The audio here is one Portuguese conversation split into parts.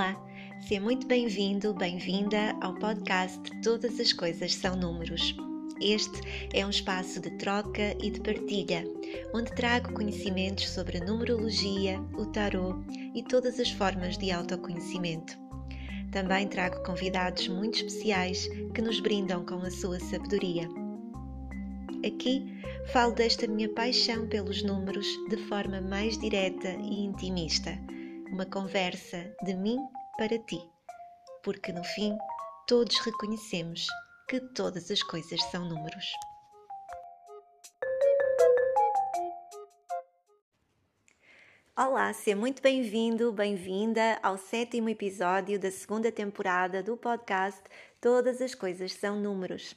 Olá, seja muito bem-vindo, bem-vinda ao podcast Todas as Coisas São Números. Este é um espaço de troca e de partilha, onde trago conhecimentos sobre a numerologia, o tarot e todas as formas de autoconhecimento. Também trago convidados muito especiais que nos brindam com a sua sabedoria. Aqui falo desta minha paixão pelos números de forma mais direta e intimista uma conversa de mim para ti, porque no fim todos reconhecemos que todas as coisas são números. Olá, seja muito bem-vindo, bem-vinda ao sétimo episódio da segunda temporada do podcast Todas as Coisas São Números.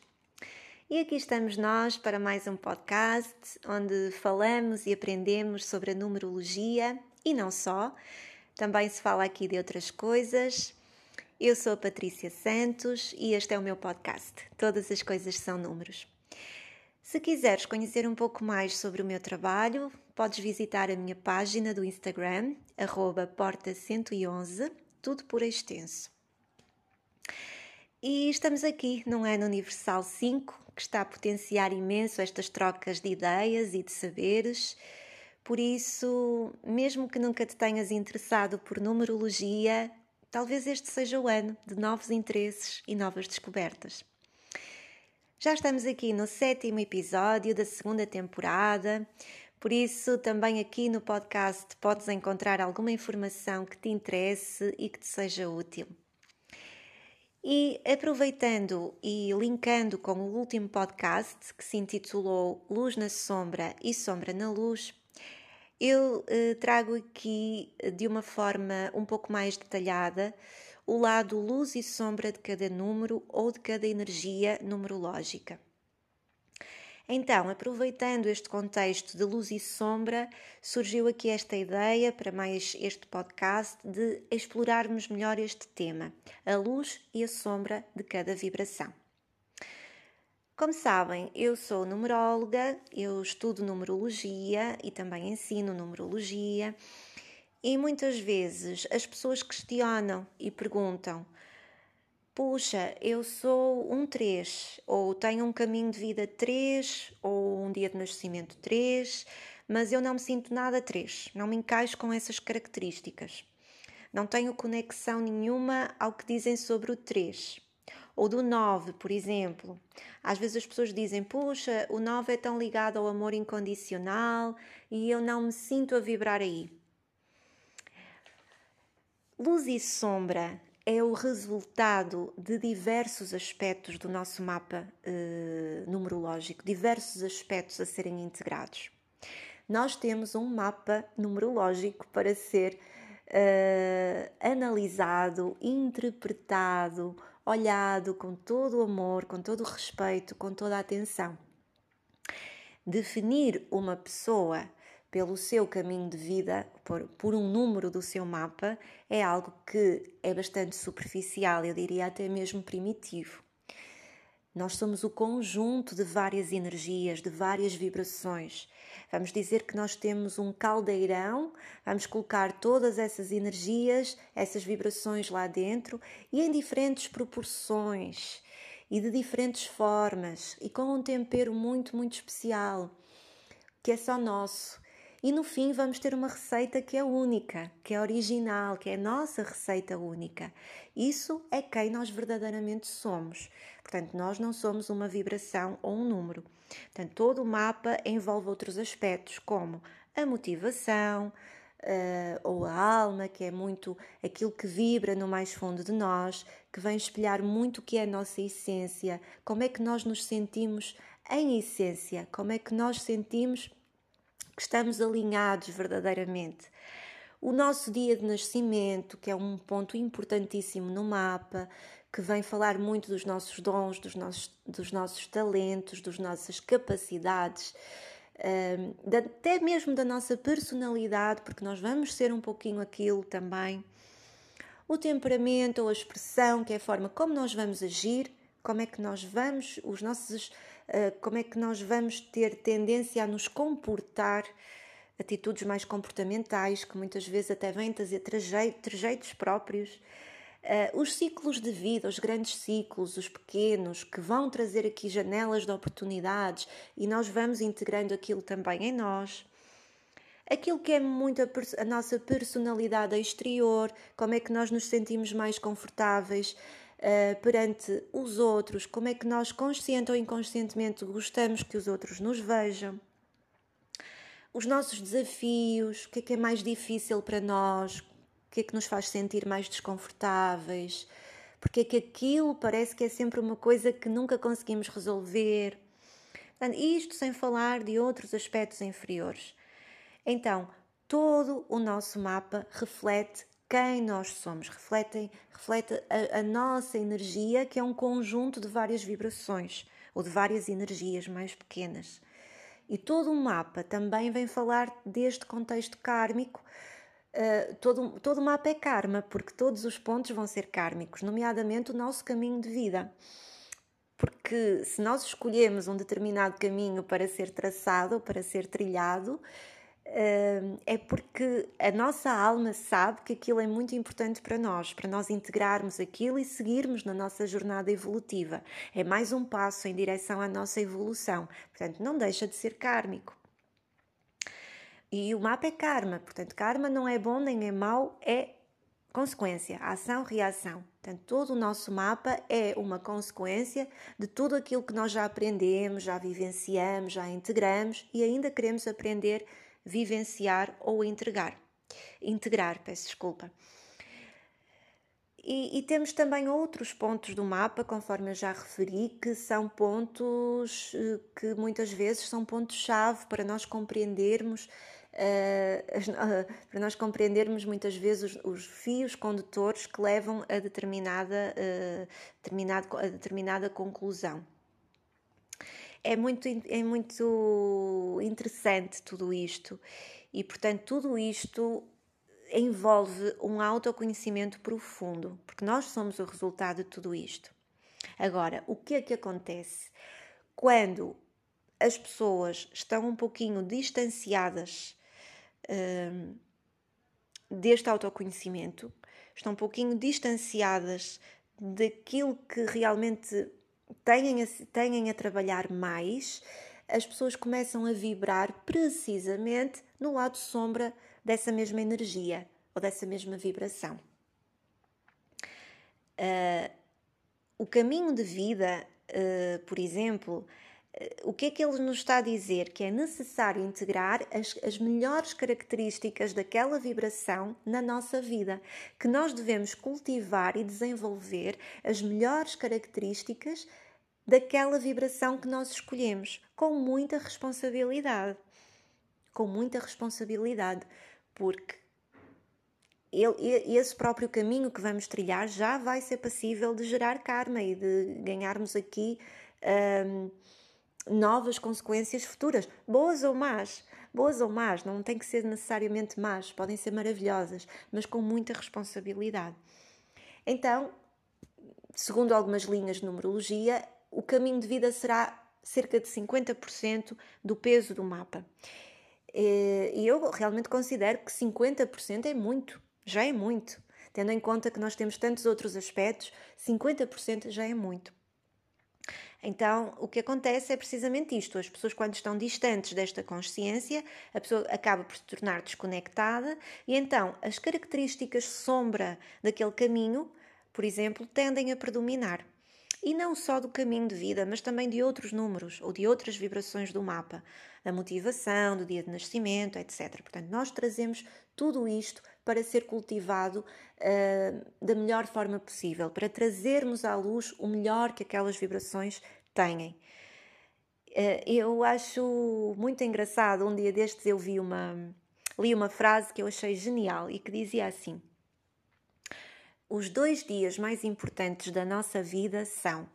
E aqui estamos nós para mais um podcast onde falamos e aprendemos sobre a numerologia e não só, também se fala aqui de outras coisas. Eu sou a Patrícia Santos e este é o meu podcast. Todas as coisas são números. Se quiseres conhecer um pouco mais sobre o meu trabalho, podes visitar a minha página do Instagram, porta111, tudo por extenso. E estamos aqui num ano universal 5 que está a potenciar imenso estas trocas de ideias e de saberes por isso, mesmo que nunca te tenhas interessado por numerologia, talvez este seja o ano de novos interesses e novas descobertas. Já estamos aqui no sétimo episódio da segunda temporada, por isso também aqui no podcast podes encontrar alguma informação que te interesse e que te seja útil. E aproveitando e linkando com o último podcast que se intitulou Luz na Sombra e Sombra na Luz, eu uh, trago aqui eh, de uma forma um pouco mais detalhada o lado luz e sombra de cada número ou de cada energia numerológica. Então, aproveitando este contexto de luz e sombra, surgiu aqui esta ideia para mais este podcast de explorarmos melhor este tema, a luz e a sombra de cada vibração. Como sabem, eu sou numeróloga, eu estudo numerologia e também ensino numerologia. E muitas vezes as pessoas questionam e perguntam: Puxa, eu sou um 3, ou tenho um caminho de vida 3, ou um dia de nascimento 3, mas eu não me sinto nada 3, não me encaixo com essas características. Não tenho conexão nenhuma ao que dizem sobre o 3. Ou do 9, por exemplo. Às vezes as pessoas dizem: Puxa, o 9 é tão ligado ao amor incondicional e eu não me sinto a vibrar aí. Luz e sombra é o resultado de diversos aspectos do nosso mapa uh, numerológico, diversos aspectos a serem integrados. Nós temos um mapa numerológico para ser uh, analisado, interpretado, olhado com todo o amor, com todo o respeito, com toda a atenção. Definir uma pessoa pelo seu caminho de vida, por, por, um número do seu mapa, é algo que é bastante superficial, eu diria até mesmo primitivo. Nós somos o conjunto de várias energias, de várias vibrações. Vamos dizer que nós temos um caldeirão, vamos colocar todas essas energias, essas vibrações lá dentro e em diferentes proporções e de diferentes formas e com um tempero muito, muito especial, que é só nosso. E no fim vamos ter uma receita que é única, que é original, que é a nossa receita única. Isso é quem nós verdadeiramente somos. Portanto, nós não somos uma vibração ou um número. Portanto, todo o mapa envolve outros aspectos, como a motivação, Uh, ou a alma, que é muito aquilo que vibra no mais fundo de nós, que vem espelhar muito o que é a nossa essência, como é que nós nos sentimos em essência, como é que nós sentimos que estamos alinhados verdadeiramente. O nosso dia de nascimento, que é um ponto importantíssimo no mapa, que vem falar muito dos nossos dons, dos nossos, dos nossos talentos, das nossas capacidades, um, até mesmo da nossa personalidade, porque nós vamos ser um pouquinho aquilo também. O temperamento ou a expressão, que é a forma como nós vamos agir, como é que nós vamos, os nossos, uh, como é que nós vamos ter tendência a nos comportar atitudes mais comportamentais, que muitas vezes até vêm trazer trejeitos próprios. Uh, os ciclos de vida, os grandes ciclos, os pequenos, que vão trazer aqui janelas de oportunidades e nós vamos integrando aquilo também em nós. Aquilo que é muito a, a nossa personalidade exterior, como é que nós nos sentimos mais confortáveis uh, perante os outros, como é que nós, consciente ou inconscientemente, gostamos que os outros nos vejam os nossos desafios, o que é que é mais difícil para nós, que é que nos faz sentir mais desconfortáveis, porque é que aquilo parece que é sempre uma coisa que nunca conseguimos resolver. Portanto, isto sem falar de outros aspectos inferiores. Então, todo o nosso mapa reflete quem nós somos, reflete, reflete a, a nossa energia, que é um conjunto de várias vibrações ou de várias energias mais pequenas. E todo o mapa também vem falar deste contexto kármico. Uh, todo, todo o mapa é karma, porque todos os pontos vão ser kármicos, nomeadamente o nosso caminho de vida. Porque se nós escolhemos um determinado caminho para ser traçado, para ser trilhado, é porque a nossa alma sabe que aquilo é muito importante para nós, para nós integrarmos aquilo e seguirmos na nossa jornada evolutiva. É mais um passo em direção à nossa evolução. Portanto, não deixa de ser kármico. E o mapa é karma, portanto, karma não é bom nem é mau, é consequência, ação-reação. Portanto, todo o nosso mapa é uma consequência de tudo aquilo que nós já aprendemos, já vivenciamos, já integramos e ainda queremos aprender vivenciar ou entregar. Integrar, peço desculpa. E, e, temos também outros pontos do mapa, conforme eu já referi, que são pontos eh, que muitas vezes são pontos-chave para nós compreendermos, para nós compreendermos muitas vezes os, os, fios condutores que levam a determinada, determinado, a determinada conclusão é muito, é muito interessante tudo isto e, portanto, tudo isto envolve um autoconhecimento profundo, porque nós somos o resultado de tudo isto. Agora, o que é que acontece quando as pessoas estão um pouquinho distanciadas hum, deste autoconhecimento, estão um pouquinho distanciadas daquilo que realmente têm a, têm a trabalhar mais, as pessoas começam a vibrar precisamente no lado sombra dessa mesma energia ou dessa mesma vibração. Uh, o caminho de vida, uh, por exemplo, uh, o que é que ele nos está a dizer? Que é necessário integrar as, as melhores características daquela vibração na nossa vida, que nós devemos cultivar e desenvolver as melhores características daquela vibração que nós escolhemos, com muita responsabilidade. Com muita responsabilidade, porque ele, esse próprio caminho que vamos trilhar já vai ser passível de gerar karma e de ganharmos aqui hum, novas consequências futuras, boas ou más. Boas ou más, não tem que ser necessariamente más, podem ser maravilhosas, mas com muita responsabilidade. Então, segundo algumas linhas de numerologia, o caminho de vida será cerca de 50% do peso do mapa. E eu realmente considero que 50% é muito, já é muito. Tendo em conta que nós temos tantos outros aspectos, 50% já é muito. Então, o que acontece é precisamente isto: as pessoas, quando estão distantes desta consciência, a pessoa acaba por se tornar desconectada e então as características sombra daquele caminho, por exemplo, tendem a predominar. E não só do caminho de vida, mas também de outros números ou de outras vibrações do mapa, da motivação, do dia de nascimento, etc. Portanto, nós trazemos tudo isto para ser cultivado uh, da melhor forma possível, para trazermos à luz o melhor que aquelas vibrações têm. Uh, eu acho muito engraçado, um dia destes eu vi uma, li uma frase que eu achei genial e que dizia assim: os dois dias mais importantes da nossa vida são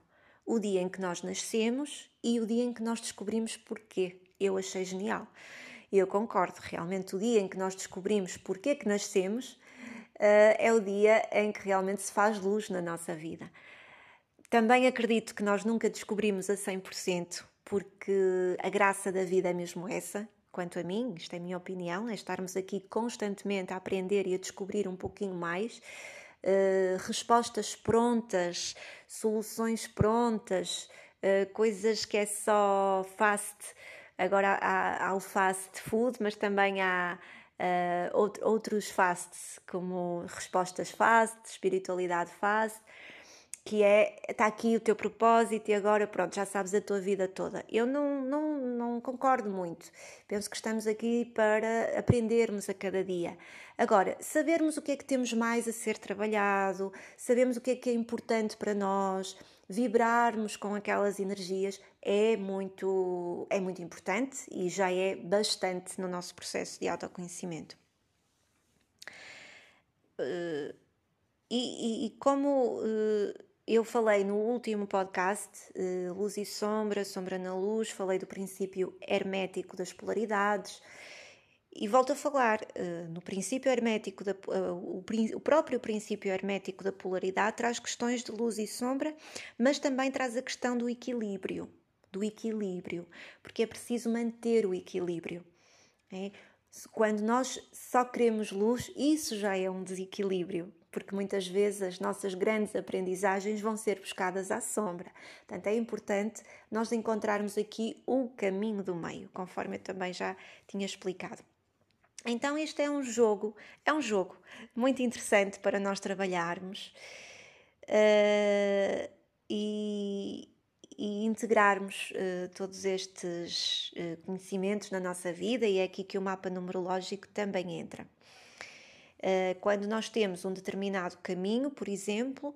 o dia em que nós nascemos e o dia em que nós descobrimos porquê. Eu achei genial. Eu concordo, realmente o dia em que nós descobrimos porquê que nascemos uh, é o dia em que realmente se faz luz na nossa vida. Também acredito que nós nunca descobrimos a 100%, porque a graça da vida é mesmo essa, quanto a mim, isto é a minha opinião, é estarmos aqui constantemente a aprender e a descobrir um pouquinho mais. Uh, respostas prontas, soluções prontas, uh, coisas que é só fast. Agora há, há o fast food, mas também há uh, outros fasts, como respostas fast, espiritualidade fast que é está aqui o teu propósito e agora pronto, já sabes a tua vida toda. Eu não, não, não concordo muito. Penso que estamos aqui para aprendermos a cada dia. Agora, sabermos o que é que temos mais a ser trabalhado, sabemos o que é que é importante para nós, vibrarmos com aquelas energias é muito, é muito importante e já é bastante no nosso processo de autoconhecimento. Uh, e, e, como uh, eu falei no último podcast, uh, Luz e Sombra, Sombra na Luz, falei do princípio hermético das polaridades e volto a falar uh, no princípio hermético, da, uh, o, o, próprio princípio hermético da polaridade traz questões de luz e sombra, mas também traz a questão do equilíbrio, do equilíbrio, porque é preciso manter o equilíbrio. É? Quando nós só queremos luz, isso já é um desequilíbrio porque muitas vezes as nossas grandes aprendizagens vão ser buscadas à sombra. Portanto, é importante nós encontrarmos aqui o caminho do meio, conforme eu também já tinha explicado. Então, este é um jogo, é um jogo muito interessante para nós trabalharmos uh, e, e, integrarmos uh, todos estes uh, conhecimentos na nossa vida, e é aqui que o mapa numerológico também entra. Quando nós temos um determinado caminho, por exemplo,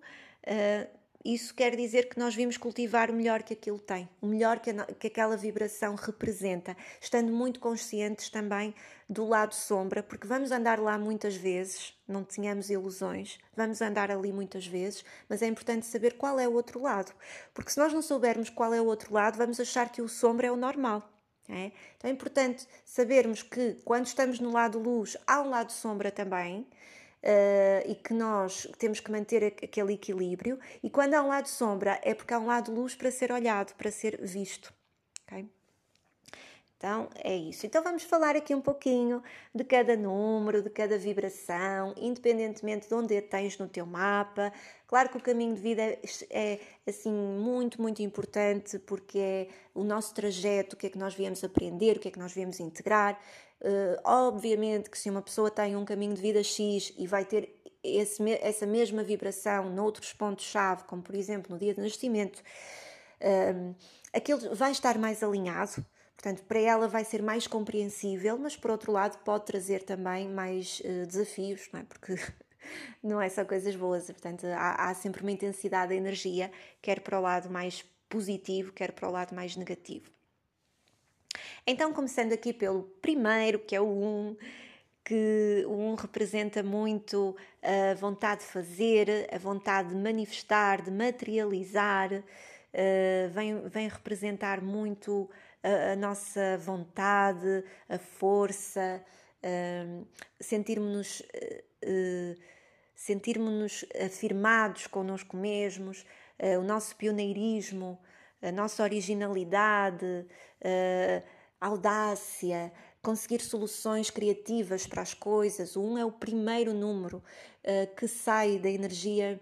isso quer dizer que nós vimos cultivar o melhor que aquilo tem, o melhor que, a, que aquela vibração representa, estando muito conscientes também do lado sombra, porque vamos andar lá muitas vezes, não tenhamos ilusões, vamos andar ali muitas vezes, mas é importante saber qual é o outro lado, porque se nós não soubermos qual é o outro lado, vamos achar que o sombra é o normal. É? Então é importante sabermos que quando estamos no lado luz há um lado sombra também uh, e que nós temos que manter aquele equilíbrio. E quando há um lado sombra é porque há um lado luz para ser olhado, para ser visto. Okay? Então é isso. Então vamos falar aqui um pouquinho de cada número, de cada vibração, independentemente de onde tens no teu mapa. Claro que o caminho de vida é, é assim muito, muito importante porque é o nosso trajeto, o que é que nós viemos aprender, o que é que nós viemos integrar. Uh, obviamente que se uma pessoa tem um caminho de vida X e vai ter esse, essa mesma vibração noutros pontos-chave, como por exemplo no dia de nascimento, uh, aquilo vai estar mais alinhado Portanto, para ela vai ser mais compreensível, mas por outro lado pode trazer também mais uh, desafios, não é? Porque não é só coisas boas, portanto, há, há, sempre uma intensidade da energia, quer para o lado mais positivo, quer para o lado mais negativo. Então, começando aqui pelo primeiro, que é o 1, um, que o 1 um representa muito a vontade de fazer, a vontade de manifestar, de materializar, uh, vem, vem representar muito a, a nossa vontade, a força, uh, sentirmos-nos uh, sentirmos-nos afirmados connosco mesmos, o nosso pioneirismo, a nossa originalidade, uh, audácia, conseguir soluções criativas para as coisas. O 1 um é o primeiro número uh, que sai da energia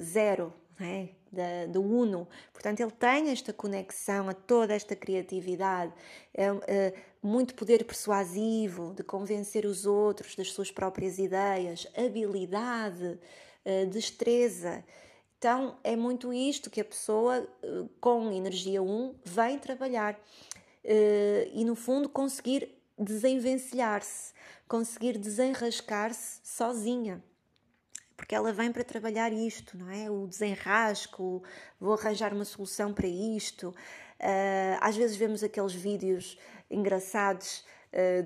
zero, é? da, do Uno. Portanto, ele tem esta conexão a toda esta criatividade, é, muito poder persuasivo de convencer os outros das suas próprias ideias, habilidade, destreza. Então, é muito isto que a pessoa é, com energia 1 vem trabalhar é, e, no fundo, conseguir desenvencilhar-se, conseguir desenrascar-se sozinha porque ela vem para trabalhar isto, não é? O desenrasco, vou arranjar uma solução para isto. Uh, às vezes vemos aqueles vídeos engraçados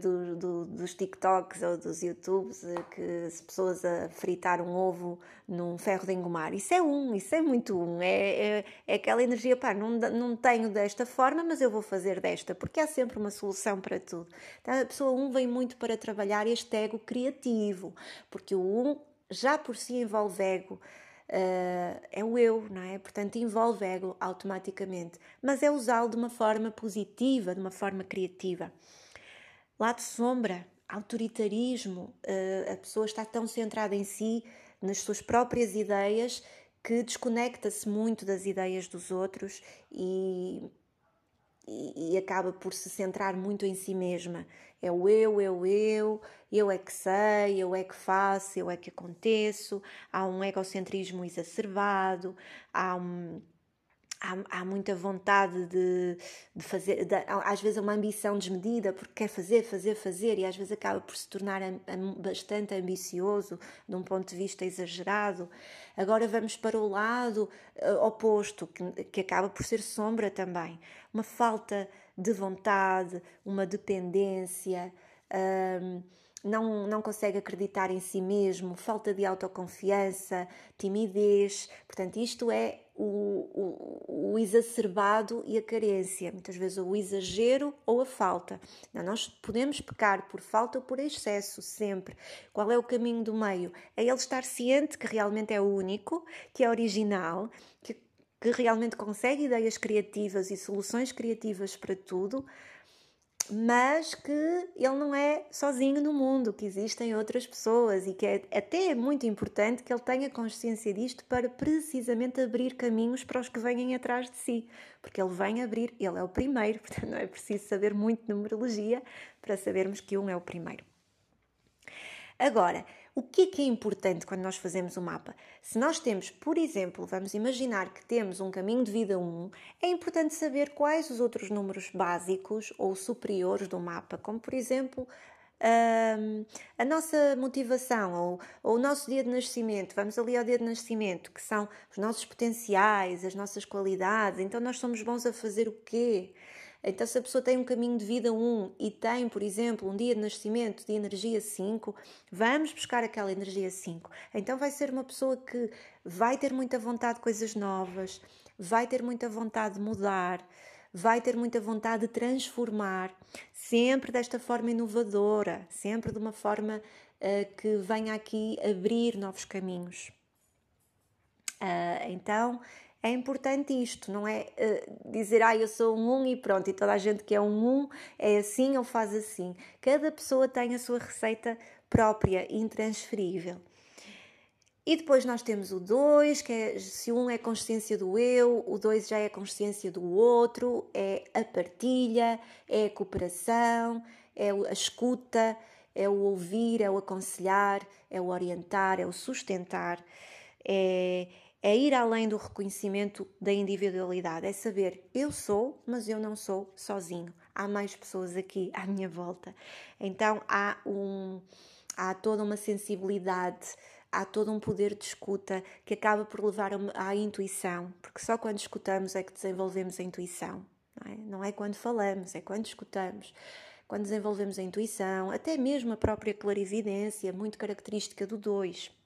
do, do, dos TikToks ou dos YouTubes uh, que as pessoas a fritar um ovo num ferro de engomar. Isso é um, isso é muito um. É, é, é aquela energia, pá, não, não tenho desta forma, mas eu vou fazer desta, porque há sempre uma solução para tudo. Então a pessoa um vem muito para trabalhar este ego criativo, porque o um já por si envolve ego, uh, é o eu, não é? Portanto, envolve ego automaticamente, mas é usá-lo de uma forma positiva, de uma forma criativa. Lado sombra, autoritarismo, uh, a pessoa está tão centrada em si, nas suas próprias ideias, que desconecta-se muito das ideias dos outros e, e, e, acaba por se centrar muito em si mesma. É o eu, eu, eu, eu é que sei, eu é que faço, eu é que aconteço. Há um egocentrismo exacerbado, há um há, há muita vontade de, de fazer, de, às vezes é uma ambição desmedida, porque quer fazer, fazer, fazer, e às vezes acaba por se tornar bastante ambicioso, de um ponto de vista exagerado. Agora vamos para o lado uh, oposto, que, que acaba por ser sombra também. Uma falta de vontade, uma dependência. Uh, não, não consegue acreditar em si mesmo, falta de autoconfiança, timidez. Portanto, isto é o, o, o, exacerbado e a carência, muitas vezes o exagero ou a falta. Não, nós podemos pecar por falta ou por excesso, sempre. Qual é o caminho do meio? É ele estar ciente que realmente é único, que é original, que, que realmente consegue ideias criativas e soluções criativas para tudo mas que ele não é sozinho no mundo, que existem outras pessoas e que é até muito importante que ele tenha consciência disto para precisamente abrir caminhos para os que venham atrás de si, porque ele vem abrir, ele é o primeiro, portanto não é preciso saber muito numerologia para sabermos que um é o primeiro. Agora, o que é que é importante quando nós fazemos o um mapa? Se nós temos, por exemplo, vamos imaginar que temos um caminho de vida 1, é importante saber quais os outros números básicos ou superiores do mapa, como por exemplo hum, a nossa motivação ou, ou, o nosso dia de nascimento. Vamos ali ao dia de nascimento, que são os nossos potenciais, as nossas qualidades. Então, nós somos bons a fazer o quê? Então, se a pessoa tem um caminho de vida 1 e tem, por exemplo, um dia de nascimento de energia 5, vamos buscar aquela energia 5. Então, vai ser uma pessoa que vai ter muita vontade de coisas novas, vai ter muita vontade de mudar, vai ter muita vontade de transformar, sempre desta forma inovadora, sempre de uma forma uh, que venha aqui abrir novos caminhos. Uh, então, é importante isto, não é uh, dizer, ah, eu sou um 1 um e pronto, e toda a gente que é um 1 um é assim ou faz assim. Cada pessoa tem a sua receita própria, intransferível. E depois nós temos o 2, que é, se um é consciência do eu, o 2 já é consciência do outro, é a partilha, é a cooperação, é a escuta, é o ouvir, é o aconselhar, é o orientar, é o sustentar, é, é ir além do reconhecimento da individualidade, é saber eu sou, mas eu não sou sozinho. Há mais pessoas aqui à minha volta. Então há um há toda uma sensibilidade, há todo um poder de escuta que acaba por levar à intuição, porque só quando escutamos é que desenvolvemos a intuição. Não é, não é quando falamos, é quando escutamos quando desenvolvemos a intuição, até mesmo a própria clarividência, muito característica do 2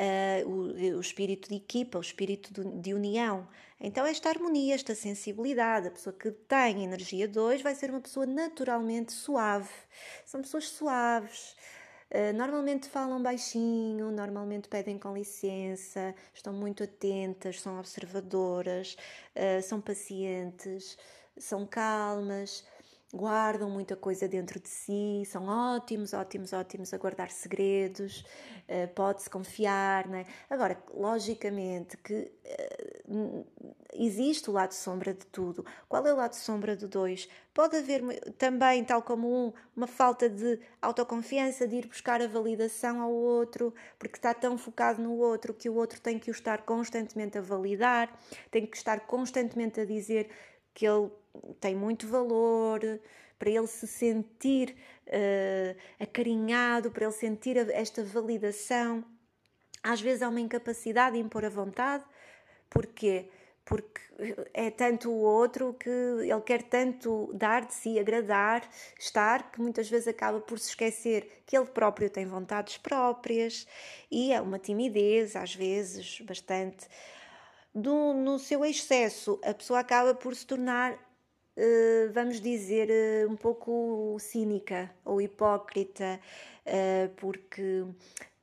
uh, o, o, espírito de equipa, o espírito de, de, união. Então, esta harmonia, esta sensibilidade, a pessoa que tem energia 2 vai ser uma pessoa naturalmente suave. São pessoas suaves. Uh, normalmente falam baixinho, normalmente pedem com licença, estão muito atentas, são observadoras, são pacientes, são calmas guardam muita coisa dentro de si, são ótimos, ótimos, ótimos a guardar segredos, uh, pode-se confiar, né? Agora, logicamente que uh, existe o lado sombra de tudo. Qual é o lado sombra do dois? Pode haver também, tal como um, uma falta de autoconfiança, de ir buscar a validação ao outro, porque está tão focado no outro que o outro tem que o estar constantemente a validar, tem que estar constantemente a dizer que ele tem muito valor, para ele se sentir uh, acarinhado, para ele sentir esta validação. Às vezes há uma incapacidade de impor a vontade, porque porque é tanto o outro que ele quer tanto dar de si, agradar, estar, que muitas vezes acaba por se esquecer que ele próprio tem vontades próprias e é uma timidez, às vezes, bastante. Do, no seu excesso, a pessoa acaba por se tornar vamos dizer, eh, um pouco cínica ou hipócrita, eh, porque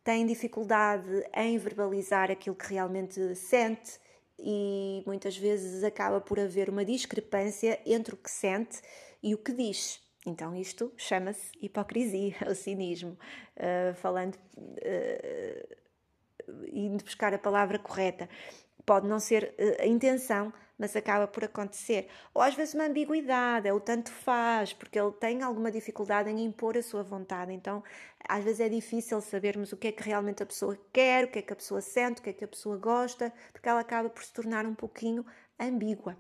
tem dificuldade em verbalizar aquilo que realmente sente e muitas vezes acaba por haver uma discrepância entre o que sente e o que diz. Então isto chama-se hipocrisia, o cinismo, falando, indo buscar a palavra correta. Pode não ser uh, a intenção, mas acaba por acontecer. Ou às vezes uma ambiguidade, é o tanto faz, porque ele tem alguma dificuldade em impor a sua vontade. Então, às vezes é difícil sabermos o que é que realmente a pessoa quer, o que é que a pessoa sente, o que é que a pessoa gosta, porque ela acaba por se tornar um pouquinho ambígua.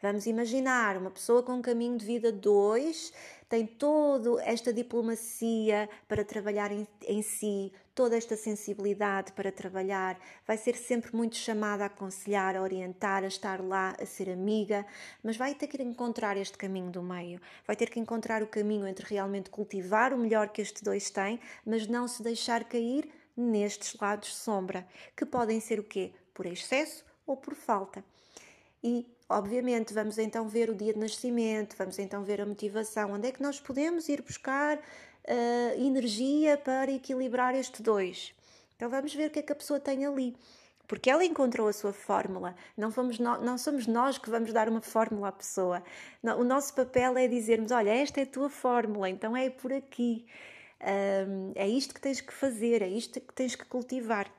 Vamos imaginar uma pessoa com um caminho de vida 2 tem toda esta diplomacia para trabalhar em, em, si, toda esta sensibilidade para trabalhar, vai ser sempre muito chamada a aconselhar, a orientar, a estar lá, a ser amiga, mas vai ter que encontrar este caminho do meio, vai ter que encontrar o caminho entre realmente cultivar o melhor que estes dois têm, mas não se deixar cair nestes lados sombra, que podem ser o quê? Por excesso ou por falta. E Obviamente, vamos então ver o dia de nascimento, vamos então ver a motivação, onde é que nós podemos ir buscar uh, energia para equilibrar estes dois. Então, vamos ver o que é que a pessoa tem ali. Porque ela encontrou a sua fórmula, não, vamos no, não somos nós que vamos dar uma fórmula à pessoa. Não, o nosso papel é dizermos: olha, esta é a tua fórmula, então é por aqui. Um, é isto que tens que fazer, é isto que tens que cultivar.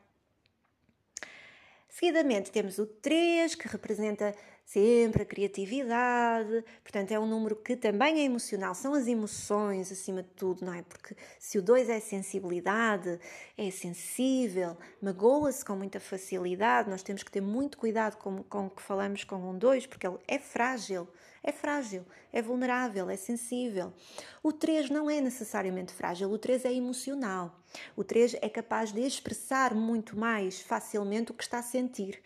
Seguidamente temos o 3, que representa sempre a criatividade, portanto é um número que também é emocional, são as emoções acima de tudo, não é? Porque se o 2 é sensibilidade, é sensível, magoa-se com muita facilidade, nós temos que ter muito cuidado com, com o que falamos com um 2, porque ele é frágil, é frágil, é vulnerável, é sensível. O 3 não é necessariamente frágil, o 3 é emocional. O 3 é capaz de expressar muito mais facilmente o que está a sentir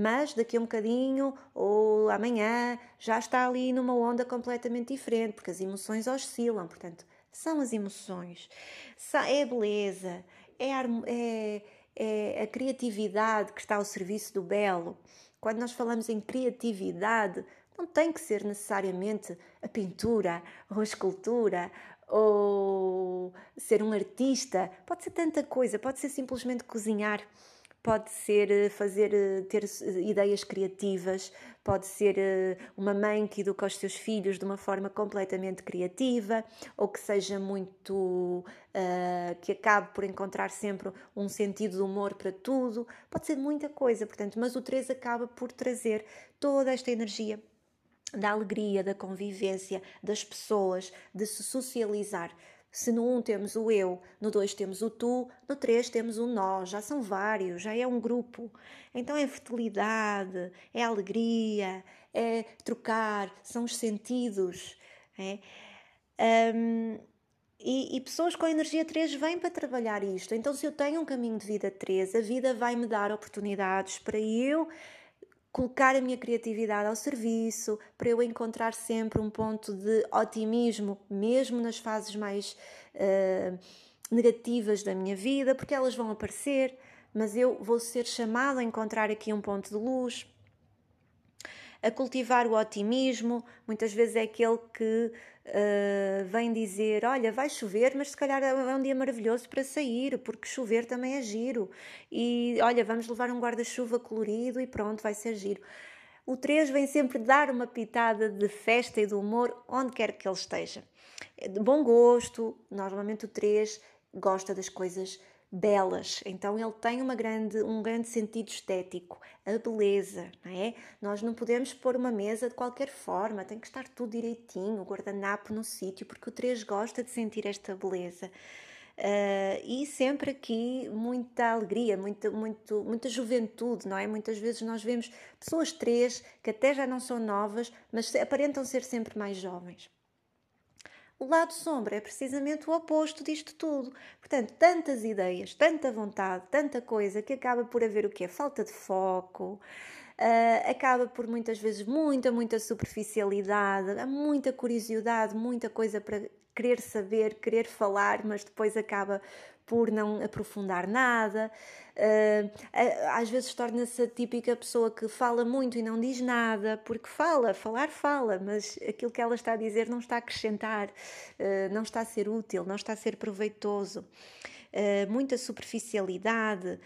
mas daqui a um bocadinho ou amanhã já está ali numa onda completamente diferente, porque as emoções oscilam, portanto, são as emoções, é a beleza, é a, é, é a criatividade que está ao serviço do belo. Quando nós falamos em criatividade, não tem que ser necessariamente a pintura ou a escultura ou ser um artista, pode ser tanta coisa, pode ser simplesmente cozinhar pode ser eh, fazer eh, ter eh, ideias criativas, pode ser uma mãe que educa os seus filhos de uma forma completamente criativa, ou que seja muito uh, que acabe por encontrar sempre um sentido de humor para tudo, pode ser muita coisa, portanto, mas o 3 acaba por trazer toda esta energia da alegria, da convivência, das pessoas, de se socializar. Se no 1 um temos o eu, no 2 temos o tu, no 3 temos o nós, já são vários, já é um grupo. Então é fertilidade, é alegria, é trocar, são os sentidos. É? Um, e, e, pessoas com energia 3 vêm para trabalhar isto. Então, se eu tenho um caminho de vida 3, a vida vai me dar oportunidades para eu colocar a minha criatividade ao serviço, para eu encontrar sempre um ponto de otimismo, mesmo nas fases mais uh, negativas da minha vida, porque elas vão aparecer, mas eu vou ser chamado a encontrar aqui um ponto de luz. A cultivar o otimismo, muitas vezes é aquele que uh, vem dizer: Olha, vai chover, mas se calhar é um dia maravilhoso para sair, porque chover também é giro. E olha, vamos levar um guarda-chuva colorido e pronto, vai ser giro. O 3 vem sempre dar uma pitada de festa e de humor onde quer que ele esteja. De bom gosto, normalmente o 3 gosta das coisas belas. Então ele tem uma grande, um grande sentido estético, a beleza, não é? Nós não podemos pôr uma mesa de qualquer forma, tem que estar tudo direitinho, o guardanapo no sítio, porque o 3 gosta de sentir esta beleza. Uh, e sempre aqui muita alegria, muita, muito, muita juventude, não é? Muitas vezes nós vemos pessoas três que até já não são novas, mas aparentam ser sempre mais jovens. O lado sombra é precisamente o oposto disto tudo. Portanto, tantas ideias, tanta vontade, tanta coisa que acaba por haver o quê? Falta de foco, uh, acaba por muitas vezes muita, muita superficialidade, muita curiosidade, muita coisa para querer saber, querer falar, mas depois acaba por não aprofundar nada. Uh, às vezes torna-se a típica pessoa que fala muito e não diz nada, porque fala, falar fala, mas aquilo que ela está a dizer não está a acrescentar, uh, não está a ser útil, não está a ser proveitoso. Uh, muita superficialidade,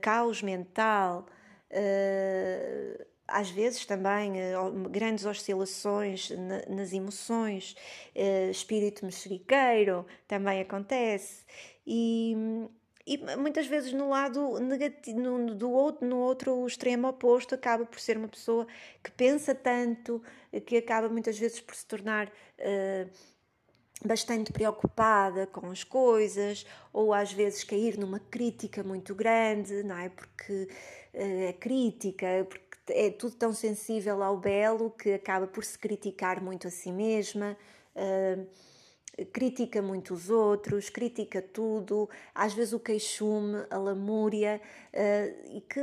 caos mental às vezes também grandes oscilações nas emoções, espírito mexeriqueiro também acontece. E, e muitas vezes no lado negativo, no, do outro, no outro extremo oposto, acaba por ser uma pessoa que pensa tanto, que acaba muitas vezes por se tornar uh, bastante preocupada com as coisas, ou às vezes cair numa crítica muito grande, não é? Porque uh, é crítica, porque é tudo tão sensível ao belo que acaba por se criticar muito a si mesma. Uh, critica muito os outros, critica tudo, às vezes o queixume, a lamúria, uh, e que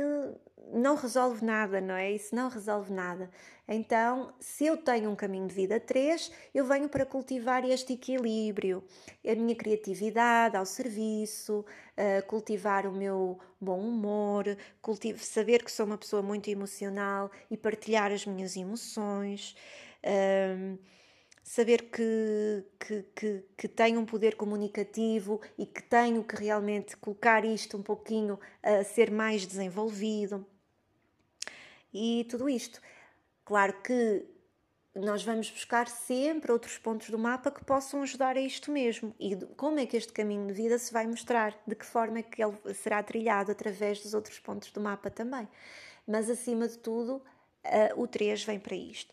não resolve nada, não é? Isso não resolve nada. Então, se eu tenho um caminho de vida 3, eu venho para cultivar este equilíbrio, a minha criatividade ao serviço, uh, cultivar o meu bom humor, cultivo, saber que sou uma pessoa muito emocional e partilhar as minhas emoções. Uh, saber que, que, que, que tenho um poder comunicativo e que tenho que realmente colocar isto um pouquinho a ser mais desenvolvido. E tudo isto. Claro que nós vamos buscar sempre outros pontos do mapa que possam ajudar a isto mesmo. E como é que este caminho de vida se vai mostrar? De que forma é que ele será trilhado através dos outros pontos do mapa também? Mas acima de tudo, o 3 vem para isto.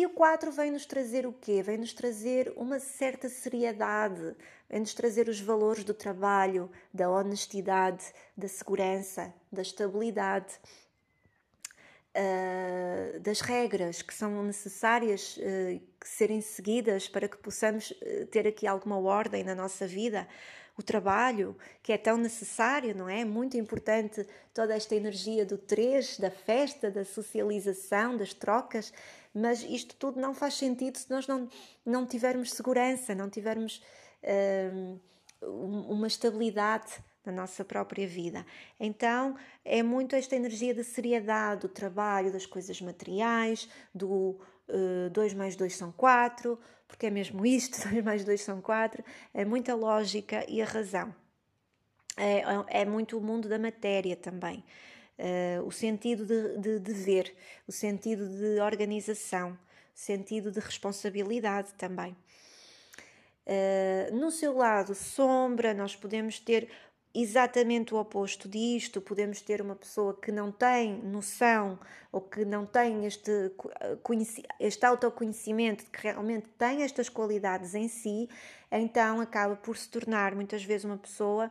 E o 4 vem nos trazer o quê? Vem nos trazer uma certa seriedade, vem nos trazer os valores do trabalho, da honestidade, da segurança, da estabilidade, uh, das regras que são necessárias uh, serem seguidas para que possamos uh, ter aqui alguma ordem na nossa vida o trabalho, que é tão necessário, não é? Muito importante toda esta energia do três, da festa, da socialização, das trocas, mas isto tudo não faz sentido se nós não, não tivermos segurança, não tivermos hum, uma estabilidade na nossa própria vida. Então é muito esta energia da seriedade, do trabalho, das coisas materiais, do 2 uh, mais 2 são 4, porque é mesmo isto, 2 mais 2 são 4, é muita lógica e a razão. É, é muito o mundo da matéria também. Uh, o sentido de, de, de, ver, o sentido de organização, o sentido de responsabilidade também. Uh, no seu lado sombra, nós podemos ter exatamente o oposto disto, podemos ter uma pessoa que não tem noção ou que não tem este, este autoconhecimento de que realmente tem estas qualidades em si, então acaba por se tornar muitas vezes uma pessoa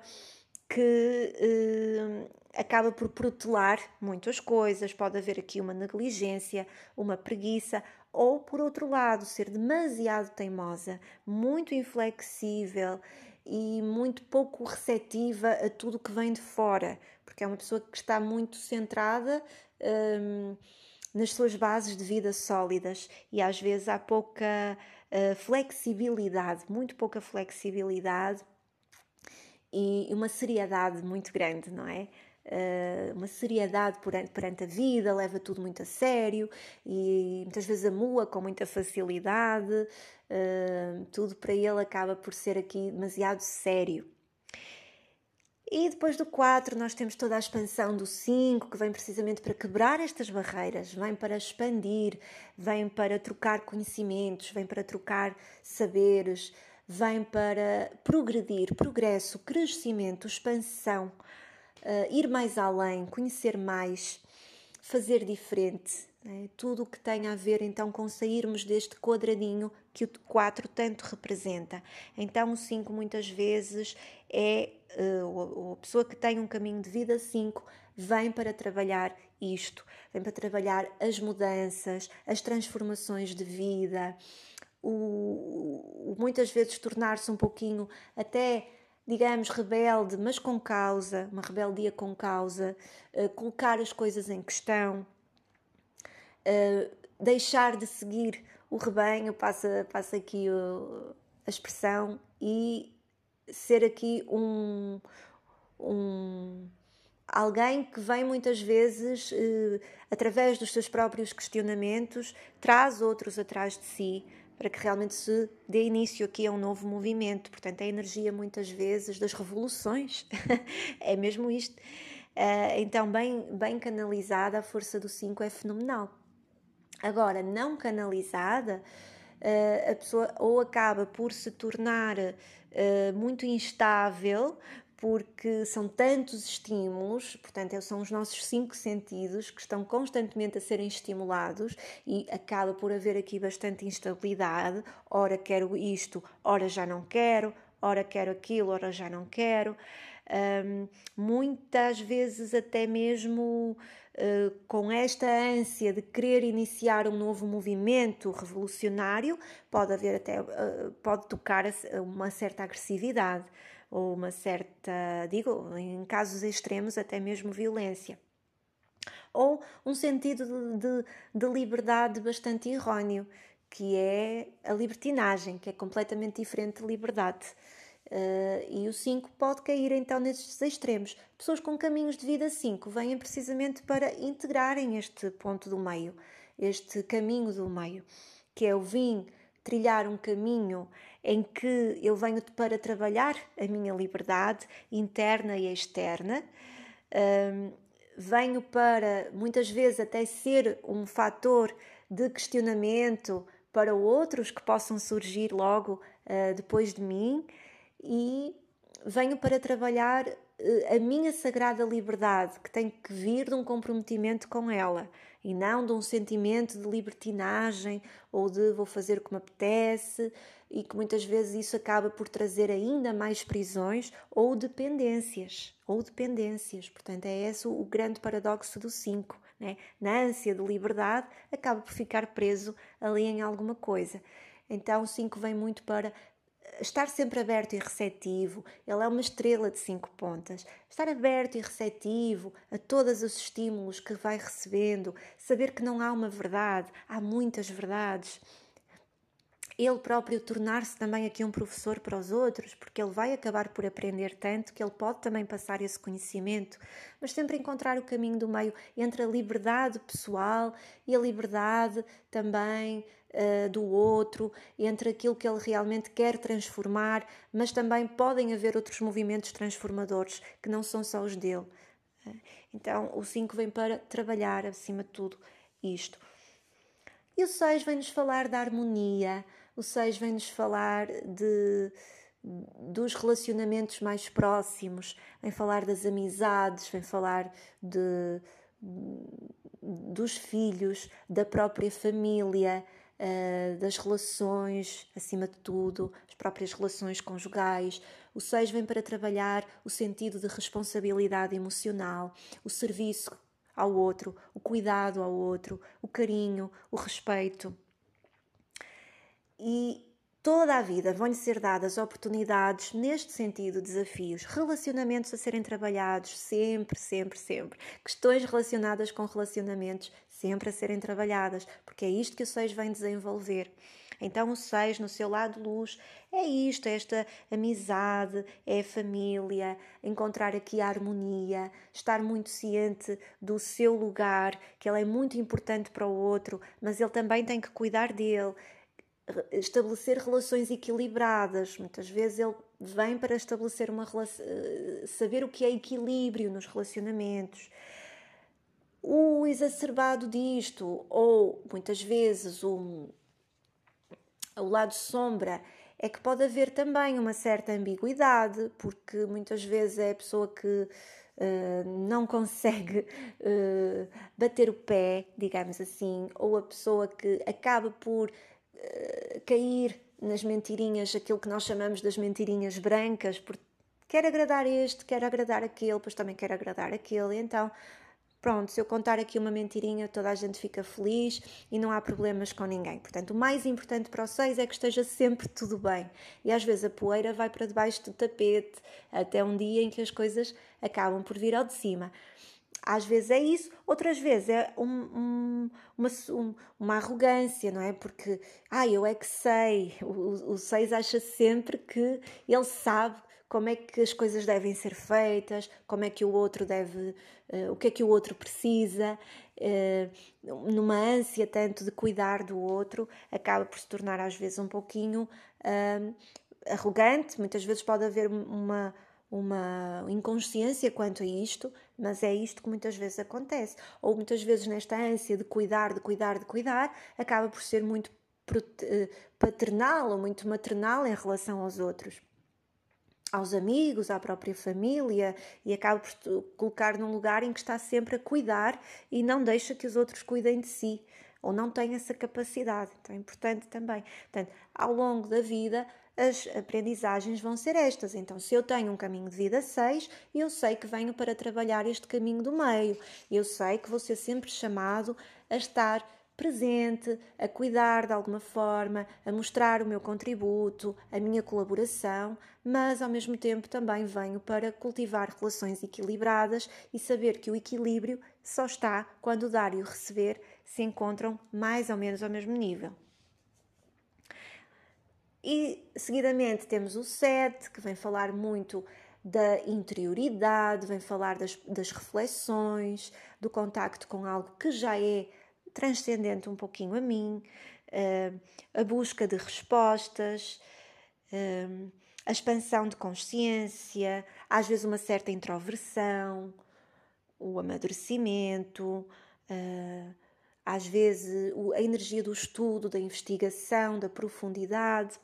que eh, acaba por protelar muitas coisas, pode haver aqui uma negligência, uma preguiça, ou por outro lado, ser demasiado teimosa, muito inflexível e muito pouco receptiva a tudo que vem de fora, porque é uma pessoa que está muito centrada hum, nas suas bases de vida sólidas e às vezes há pouca uh, flexibilidade, muito pouca flexibilidade e uma seriedade muito grande, não é? Uh, uma seriedade perante a vida, leva tudo muito a sério e muitas vezes amua com muita facilidade, Uh, tudo para ele acaba por ser aqui demasiado sério. E depois do 4, nós temos toda a expansão do 5, que vem precisamente para quebrar estas barreiras, vem para expandir, vem para trocar conhecimentos, vem para trocar saberes, vem para progredir, progresso, crescimento, expansão, uh, ir mais além, conhecer mais, fazer diferente, é? Tudo o que tem a ver então com sairmos deste quadradinho que o 4 tanto representa. Então, o 5 muitas vezes é uh, a pessoa que tem um caminho de vida 5 vem para trabalhar isto, vem para trabalhar as mudanças, as transformações de vida, o, o muitas vezes tornar-se um pouquinho até digamos, rebelde, mas com causa, uma rebeldia com causa, uh, colocar as coisas em questão, uh, deixar de seguir o rebanho, passa, passa aqui o, a expressão, e ser aqui um, um alguém que vem muitas vezes, uh, através dos seus próprios questionamentos, traz outros atrás de si para que realmente se dê início aqui a um novo movimento. Portanto, a energia muitas vezes das revoluções é mesmo isto então, bem, bem canalizada, a força do 5 é fenomenal. Agora, não canalizada, a pessoa ou acaba por se tornar muito instável, porque são tantos estímulos, portanto, são os nossos cinco sentidos que estão constantemente a serem estimulados e acaba por haver aqui bastante instabilidade. Ora quero isto, ora já não quero, ora quero aquilo, ora já não quero. Um, muitas vezes, até mesmo uh, com esta ânsia de querer iniciar um novo movimento revolucionário, pode haver até, uh, pode tocar uma certa agressividade ou uma certa, digo, em casos extremos, até mesmo violência. Ou um sentido de, de, de liberdade bastante errôneo, que é a libertinagem, que é completamente diferente de liberdade. Uh, e o 5 pode cair então nestes extremos. Pessoas com caminhos de vida 5 vêm precisamente para integrarem este ponto do meio, este caminho do meio, que é o vim trilhar um caminho em que eu venho para trabalhar a minha liberdade interna e externa. Um, venho para muitas vezes até ser um fator de questionamento para outros que possam surgir logo uh, depois de mim e venho para trabalhar uh, a minha sagrada liberdade que tem que vir de um comprometimento com ela e não de um sentimento de libertinagem ou de vou fazer o que me apetece e que muitas vezes isso acaba por trazer ainda mais prisões ou dependências, ou dependências. Portanto, é esse o grande paradoxo do 5, né? Na ânsia de liberdade, acaba por ficar preso ali em alguma coisa. Então, o 5 vem muito para estar sempre aberto e receptivo, ele é uma estrela de cinco pontas. Estar aberto e receptivo a todos os estímulos que vai recebendo, saber que não há uma verdade, há muitas verdades. Ele próprio tornar-se também aqui um professor para os outros, porque ele vai acabar por aprender tanto que ele pode também passar esse conhecimento, mas sempre encontrar o caminho do meio entre a liberdade pessoal e a liberdade também uh, do outro, entre aquilo que ele realmente quer transformar, mas também podem haver outros movimentos transformadores que não são só os dele. Então, o 5 vem para trabalhar, acima de tudo, isto. E o 6 vem-nos falar da harmonia, o 6 vem-nos falar de, dos relacionamentos mais próximos, vem falar das amizades, vem falar de, dos filhos, da própria família, uh, das relações, acima de tudo, as próprias relações conjugais. O 6 vem para trabalhar o sentido de responsabilidade emocional, o serviço ao outro, o cuidado ao outro, o carinho, o respeito. E toda a vida vão-lhe ser dadas oportunidades neste sentido, desafios, relacionamentos a serem trabalhados, sempre, sempre, sempre. Questões relacionadas com relacionamentos sempre a serem trabalhadas, porque é isto que o 6 vem desenvolver. Então, o 6, no seu lado luz, é isto: é esta amizade, é a família, encontrar aqui a harmonia, estar muito ciente do seu lugar, que ele é muito importante para o outro, mas ele também tem que cuidar dele. Estabelecer relações equilibradas. Muitas vezes ele vem para estabelecer uma relação, eh, saber o que é equilíbrio nos relacionamentos o exacerbado disto, ou muitas vezes o, o lado sombra, é que pode haver também uma certa ambiguidade, porque muitas vezes é a pessoa que uh, não consegue uh, bater o pé, digamos assim, ou a pessoa que acaba por uh, cair nas mentirinhas, aquilo que nós chamamos das mentirinhas brancas, porque quer agradar este, quer agradar aquele, pois também quer agradar aquele, então Pronto, se eu contar aqui uma mentirinha, toda a gente fica feliz e não há problemas com ninguém. Portanto, o mais importante para 6 é que esteja sempre tudo bem. E às vezes a poeira vai para debaixo do tapete, até um dia em que as coisas acabam por vir ao de cima. Às vezes é isso, outras vezes é um, um, uma, um, uma arrogância, não é? Porque, ah, eu é que sei. O 6 acha sempre que ele sabe como é que as coisas devem ser feitas, como é que o outro deve, uh, o que é que o outro precisa, uh, numa ânsia tanto de cuidar do outro, acaba por se tornar às vezes um pouquinho uh, arrogante, muitas vezes pode haver uma, uma inconsciência quanto a isto, mas é isto que muitas vezes acontece. Ou muitas vezes, nesta ânsia de cuidar, de cuidar, de cuidar, acaba por ser muito eh, paternal ou muito maternal em relação aos outros aos amigos, à própria família e acaba por colocar num lugar em que está sempre a cuidar e não deixa que os outros cuidem de si ou não tem essa capacidade. Então é importante também. Portanto, ao longo da vida, as aprendizagens vão ser estas. Então, se eu tenho um caminho de vida 6, eu sei que venho para trabalhar este caminho do meio. Eu sei que vou ser sempre chamado a estar presente, a cuidar de alguma forma, a mostrar o meu contributo, a minha colaboração, mas ao mesmo tempo também venho para cultivar relações equilibradas e saber que o equilíbrio só está quando o dar e o receber se encontram mais ou menos ao mesmo nível. E seguidamente temos o 7, que vem falar muito da interioridade, vem falar das, das reflexões, do contacto com algo que já é transcendente um pouquinho a mim, uh, a busca de respostas, uh, a expansão de consciência, às vezes uma certa introversão, o amadurecimento, uh, às vezes a energia do estudo, da investigação, da profundidade.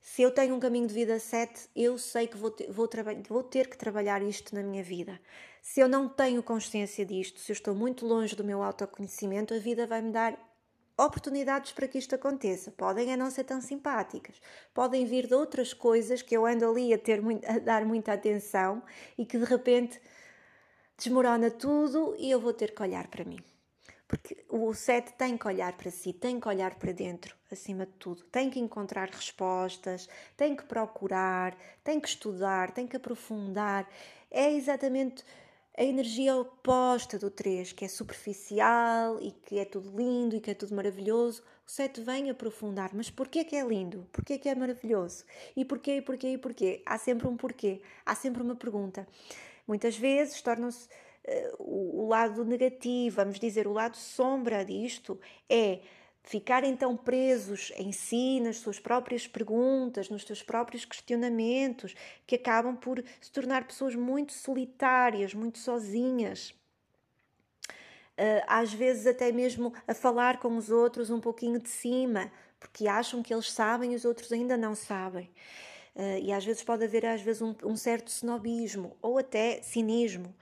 Se eu tenho um caminho de vida 7, eu sei que vou ter, vou, vou ter que trabalhar isto na minha vida. Se eu não tenho consciência disto, se eu estou muito longe do meu autoconhecimento, a vida vai me dar oportunidades para que isto aconteça. Podem é não ser tão simpáticas, podem vir de outras coisas que eu ando ali a, ter muito, a dar muita atenção e que de repente desmorona tudo e eu vou ter que olhar para mim. Porque o 7 tem que olhar para si, tem que olhar para dentro, acima de tudo. Tem que encontrar respostas, tem que procurar, tem que estudar, tem que aprofundar. É exatamente a energia oposta do 3, que é superficial e que é tudo lindo e que é tudo maravilhoso. O 7 vem aprofundar, mas porquê que é lindo? Porquê que é maravilhoso? E porquê, e porquê, e porquê? Há sempre um porquê, há sempre uma pergunta. Muitas vezes tornam-se o, lado negativo, vamos dizer, o lado sombra disto é Ficar então presos em si, nas suas próprias perguntas, nos seus próprios questionamentos, que acabam por se tornar pessoas muito solitárias, muito sozinhas. Ah, às vezes, até mesmo a falar com os outros um pouquinho de cima, porque acham que eles sabem e os outros ainda não sabem. Ah, e às vezes pode haver às vezes um, um certo snobismo ou até cinismo.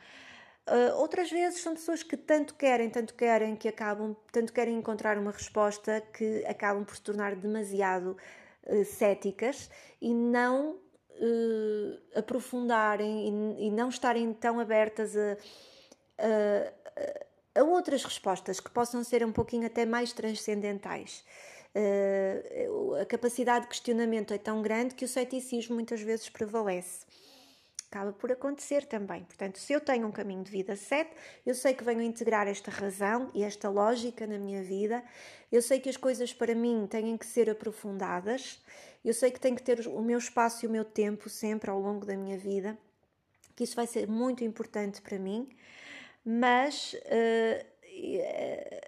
Uh, outras vezes são pessoas que tanto querem, tanto querem, que acabam, tanto querem encontrar uma resposta que acabam por se tornar demasiado uh, céticas e não uh, aprofundarem e, e, não estarem tão abertas a, a, a, outras respostas que possam ser um pouquinho até mais transcendentais. a capacidade de questionamento é tão grande que o ceticismo muitas vezes prevalece acaba por acontecer também. Portanto, se eu tenho um caminho de vida 7, eu sei que venho integrar esta razão e esta lógica na minha vida, eu sei que as coisas para mim têm que ser aprofundadas, eu sei que tenho que ter o meu espaço e o meu tempo sempre ao longo da minha vida, que isso vai ser muito importante para mim, mas uh, uh,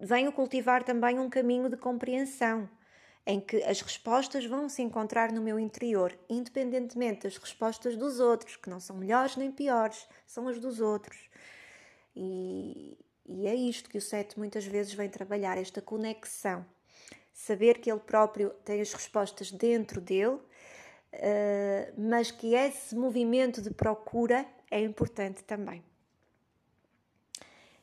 venho cultivar também um caminho de compreensão em que as respostas vão se encontrar no meu interior, independentemente das respostas dos outros, que não são melhores nem piores, são as dos outros. E, e é isto que o sete muitas vezes vem trabalhar, esta conexão. Saber que ele próprio tem as respostas dentro dele, uh, mas que esse movimento de procura é importante também.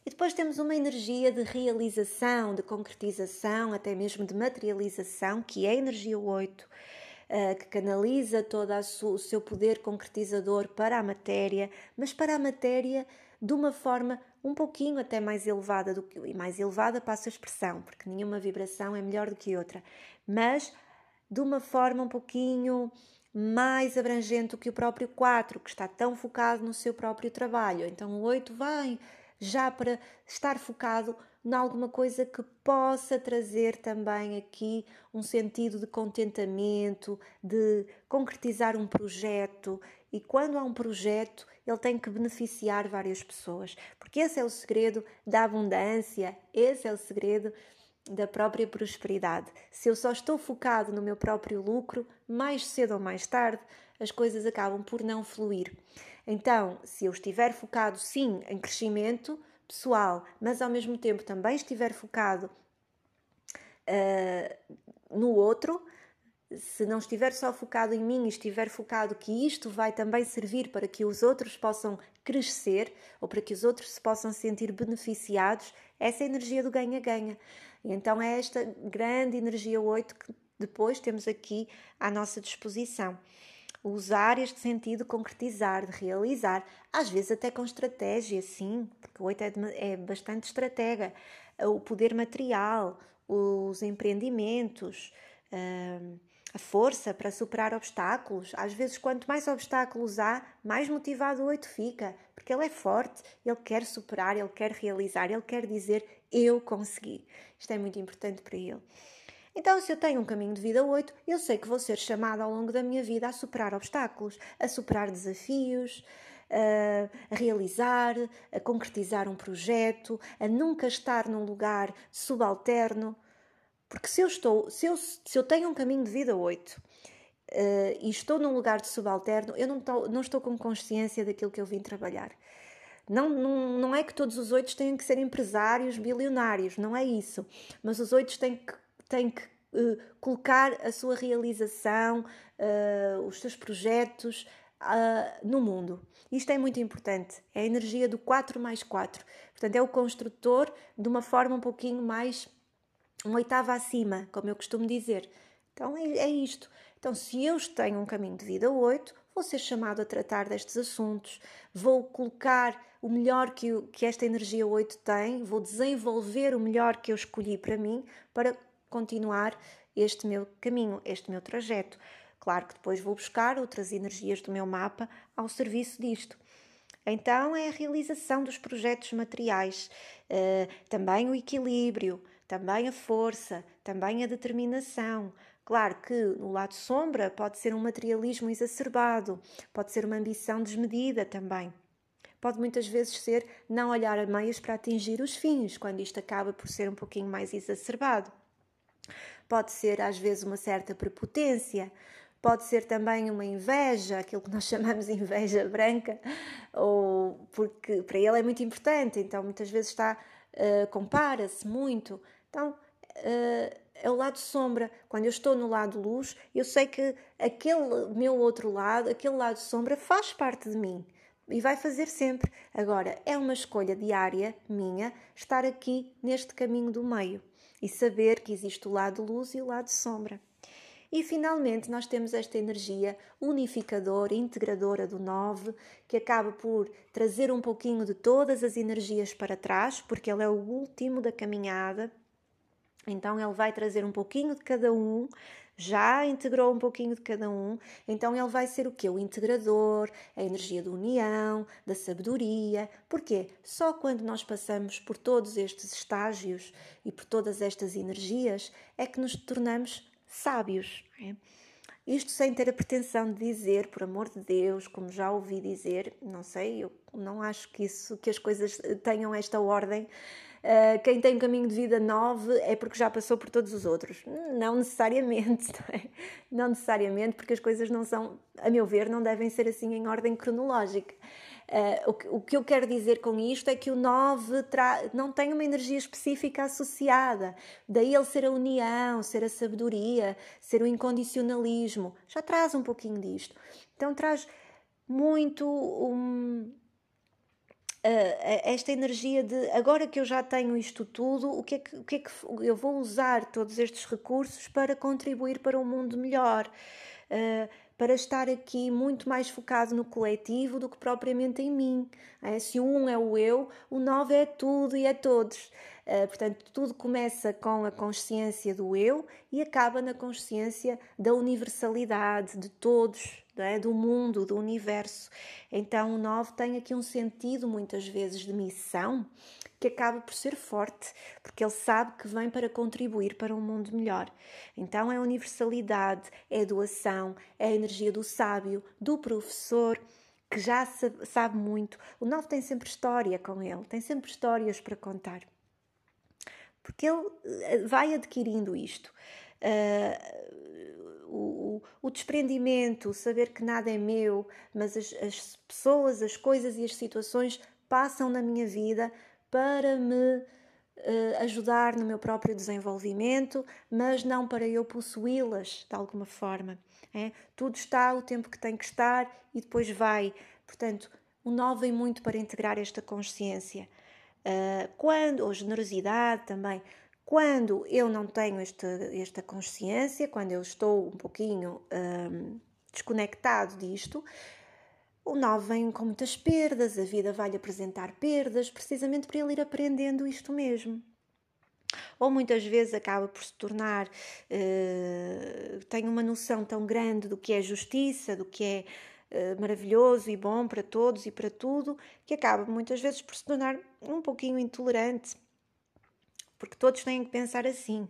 E depois temos uma energia de realização, de concretização, até mesmo de materialização, que é a energia 8, eh, que canaliza todo o seu poder concretizador para a matéria, mas para a matéria de uma forma um pouquinho até mais elevada do que e mais elevada passa a expressão, porque nenhuma vibração é melhor do que outra, mas de uma forma um pouquinho mais abrangente do que o próprio 4, que está tão focado no seu próprio trabalho. Então o 8 vai já para estar focado em alguma coisa que possa trazer também aqui um sentido de contentamento, de concretizar um projeto. E quando há um projeto, ele tem que beneficiar várias pessoas, porque esse é o segredo da abundância, esse é o segredo da própria prosperidade. Se eu só estou focado no meu próprio lucro, mais cedo ou mais tarde as coisas acabam por não fluir. Então, se eu estiver focado sim em crescimento pessoal, mas ao mesmo tempo também estiver focado uh, no outro, se não estiver só focado em mim e estiver focado que isto vai também servir para que os outros possam crescer ou para que os outros se possam sentir beneficiados, essa é a energia do ganha-ganha. Então é esta grande energia 8 que depois temos aqui à nossa disposição. Usar este sentido, concretizar, de realizar, às vezes até com estratégia, sim, porque o 8 é, de, é bastante estratega. O poder material, os empreendimentos, hum, a força para superar obstáculos. Às vezes, quanto mais obstáculos há, mais motivado o oito fica, porque ele é forte, ele quer superar, ele quer realizar, ele quer dizer eu consegui. Isto é muito importante para ele. Então, se eu tenho um caminho de vida 8, eu sei que vou ser chamada ao longo da minha vida a superar obstáculos, a superar desafios, a realizar, a concretizar um projeto, a nunca estar num lugar subalterno. Porque se eu estou, se eu, se eu tenho um caminho de vida 8 uh, eh, e estou num lugar de subalterno, eu não estou, não estou com consciência daquilo que eu vim trabalhar. Não, não, não é que todos os oitos tenham que ser empresários bilionários, não é isso. Mas os oitos têm que, têm que uh, colocar a sua realização, uh, os seus projetos uh, no mundo. Isto é muito importante. É a energia do 4 mais 4. Portanto, é o construtor de uma forma um pouquinho mais uma oitava acima, como eu costumo dizer. Então é, é isto. Então, se eu tenho um caminho de vida 8, vou ser chamado a tratar destes assuntos, vou colocar o melhor que, que esta energia 8 tem, vou desenvolver o melhor que eu escolhi para mim para continuar este meu caminho, este meu trajeto. Claro que depois vou buscar outras energias do meu mapa ao serviço disto. Então é a realização dos projetos materiais, uh, também o equilíbrio, também a força, também a determinação. Claro que no lado sombra pode ser um materialismo exacerbado, pode ser uma ambição desmedida também. Pode muitas vezes ser não olhar a meias para atingir os fins, quando isto acaba por ser um pouquinho mais exacerbado. Pode ser às vezes uma certa prepotência, pode ser também uma inveja, aquilo que nós chamamos de inveja branca, ou porque para ele é muito importante, então muitas vezes está uh, compara-se muito. Então, uh, é o lado sombra. Quando eu estou no lado luz, eu sei que aquele meu outro lado, aquele lado sombra, faz parte de mim e vai fazer sempre. Agora, é uma escolha diária minha estar aqui neste caminho do meio e saber que existe o lado luz e o lado sombra. E finalmente nós temos esta energia unificadora, integradora do 9, que acaba por trazer um pouquinho de todas as energias para trás, porque ele é o último da caminhada então ele vai trazer um pouquinho de cada um, já integrou um pouquinho de cada um, então ele vai ser o que? O integrador, a energia da união, da sabedoria. Porquê? Só quando nós passamos por todos estes estágios e por todas estas energias é que nos tornamos sábios. É? Isto sem ter a pretensão de dizer, por amor de Deus, como já ouvi dizer, não sei, eu não acho que isso, que as coisas tenham esta ordem quem tem um caminho de vida 9 é porque já passou por todos os outros. Não necessariamente, não, é? não necessariamente, porque as coisas não são, a meu ver, não devem ser assim em ordem cronológica. O, que, o, que, eu quero dizer com isto é que o 9 não tem uma energia específica associada. Daí ele ser a união, ser a sabedoria, ser o incondicionalismo. Já traz um pouquinho disto. Então traz muito um, esta energia de agora que eu já tenho isto tudo, o que, é que, o que é que eu vou usar todos estes recursos para contribuir para um mundo melhor, uh, para estar aqui muito mais focado no coletivo do que propriamente em mim. Se o um é o eu, o nove é tudo e é todos. Portanto, tudo começa com a consciência do eu e acaba na consciência da universalidade de todos, é? do mundo, do universo. Então o 9 tem aqui um sentido, muitas vezes, de missão que acaba por ser forte, porque ele sabe que vem para contribuir para um mundo melhor. Então é universalidade, é doação, é a energia do sábio, do professor, que já sabe muito. O 9 tem sempre história com ele, tem sempre histórias para contar. porque ele eh, vai adquirindo isto. Uh, o, o, desprendimento, saber que nada é meu, mas as, as, pessoas, as coisas e as situações passam na minha vida para me uh, ajudar no meu próprio desenvolvimento, mas não para eu possuí-las de alguma forma. É? Tudo está o tempo que tem que estar e depois vai. Portanto, o 9 vem muito para integrar esta consciência. Uh, quando, ou generosidade também, quando eu não tenho esta, esta consciência, quando eu estou um pouquinho um, desconectado disto, o 9 vem com muitas perdas, a vida vai-lhe apresentar perdas, precisamente para ele ir aprendendo isto mesmo. Ou muitas vezes acaba por se tornar, uh, tem uma noção tão grande do que é justiça, do que é uh, maravilhoso e bom para todos e para tudo, que acaba muitas vezes por se tornar um pouquinho intolerante porque todos têm que pensar assim.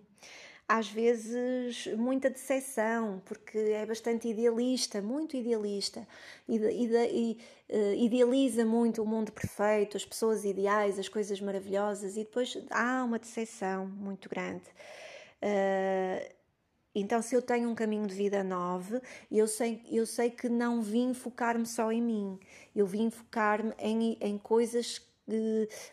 Às vezes, muita decepção, porque é bastante idealista, muito idealista, e, e, e, idealiza muito o mundo perfeito, as pessoas ideais, as coisas maravilhosas, e depois há uma decepção muito grande. Uh, então, se eu tenho um caminho de vida novo, eu sei, eu sei que não vim focar-me só em mim, eu vim focar-me em, em coisas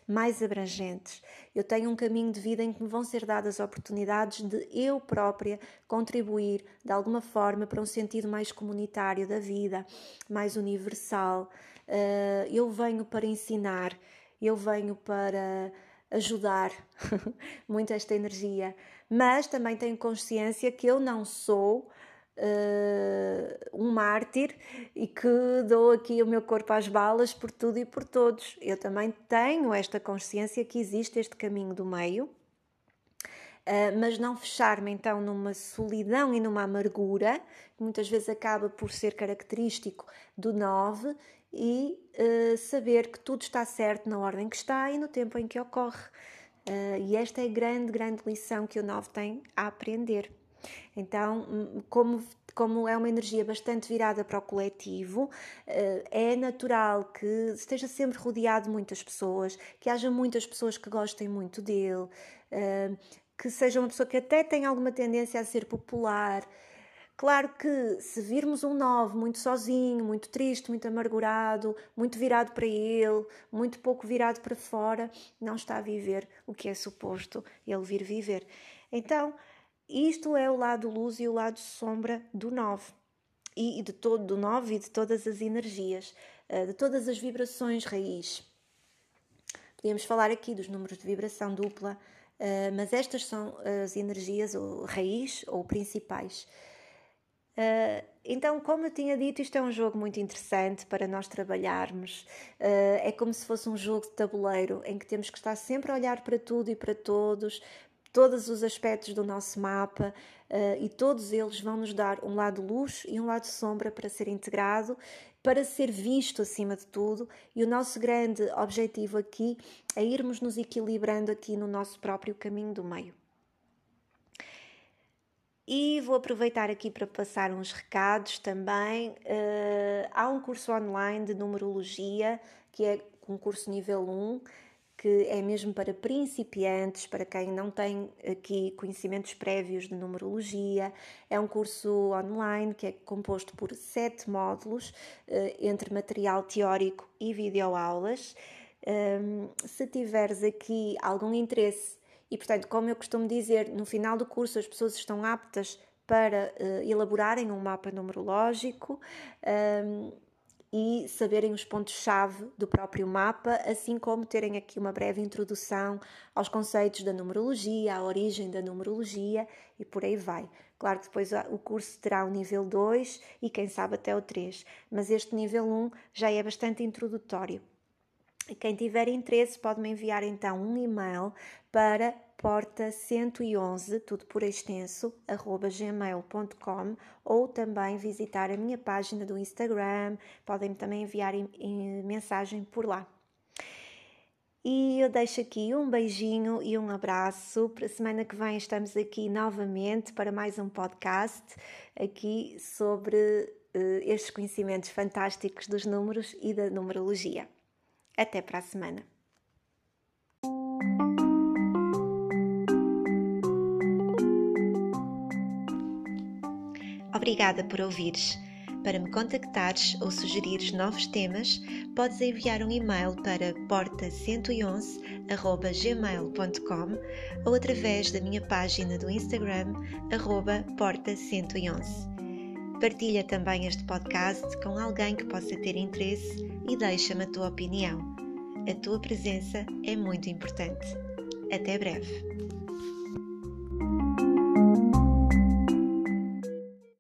mais abrangentes. Eu tenho um caminho de vida em que me vão ser dadas oportunidades de eu própria contribuir de alguma forma para um sentido mais comunitário da vida, mais universal. Uh, eu venho para ensinar, eu venho para ajudar muito esta energia, mas também tenho consciência que eu não sou uh, um mártir e que dou aqui o meu corpo às balas por tudo e por todos. Eu também tenho esta consciência que existe este caminho do meio. Uh, mas não fechar-me então numa solidão e numa amargura, que muitas vezes acaba por ser característico do 9, e uh, saber que tudo está certo na ordem que está e no tempo em que ocorre. Uh, e esta é a grande, grande lição que o 9 tem a aprender. Então, hum, como, como é uma energia bastante virada para o coletivo, eh, é natural que esteja sempre rodeado de muitas pessoas, que haja muitas pessoas que gostem muito dele, eh, que seja uma pessoa que até tenha alguma tendência a ser popular. Claro que se virmos um 9 muito sozinho, muito triste, muito amargurado, muito virado para ele, muito pouco virado para fora, não está a viver o que é suposto ele vir viver. Então, isto é o lado luz e o lado sombra do 9 e de todo do 9 e de todas as energias, eh, de todas as vibrações raiz. Podíamos falar aqui dos números de vibração dupla, eh, mas estas são as energias ou raiz ou principais. Eh, então, como eu tinha dito, isto é um jogo muito interessante para nós trabalharmos. é como se fosse um jogo de tabuleiro em que temos que estar sempre a olhar para tudo e para todos, todos os aspectos do nosso mapa uh, e todos eles vão nos dar um lado luz e um lado sombra para ser integrado, para ser visto acima de tudo. E o nosso grande objetivo aqui é irmos nos equilibrando aqui no nosso próprio caminho do meio. E vou aproveitar aqui para passar uns recados também. Uh, há um curso online de numerologia, que é um curso nível 1 que é mesmo para principiantes, para quem não tem aqui conhecimentos prévios de numerologia. É um curso online que é composto por sete módulos, eh, entre material teórico e videoaulas. Ehm, se tiveres aqui algum interesse, e portanto, como eu costumo dizer, no final do curso as pessoas estão aptas para eh, elaborarem um mapa numerológico ehm, e saberem os pontos-chave do próprio mapa, assim como terem aqui uma breve introdução aos conceitos da numerologia, à origem da numerologia e por aí vai. Claro que depois o curso terá o nível 2 e quem sabe até o 3, mas este nível 1 já é bastante introdutório. Quem tiver interesse pode me enviar então um e-mail para porta 111, tudo por extenso, arroba gmail.com ou também visitar a minha página do Instagram, podem também enviar mensagem por lá. E eu deixo aqui um beijinho e um abraço. Para a semana que vem estamos aqui novamente para mais um podcast aqui sobre uh, estes conhecimentos fantásticos dos números e da numerologia. Até para a semana. Obrigada por ouvires. Para me contactares ou sugerires novos temas, podes enviar um e-mail para porta111.gmail.com ou através da minha página do Instagram, porta111. Partilha também este podcast com alguém que possa ter interesse e deixa-me a tua opinião. A tua presença é muito importante. Até breve!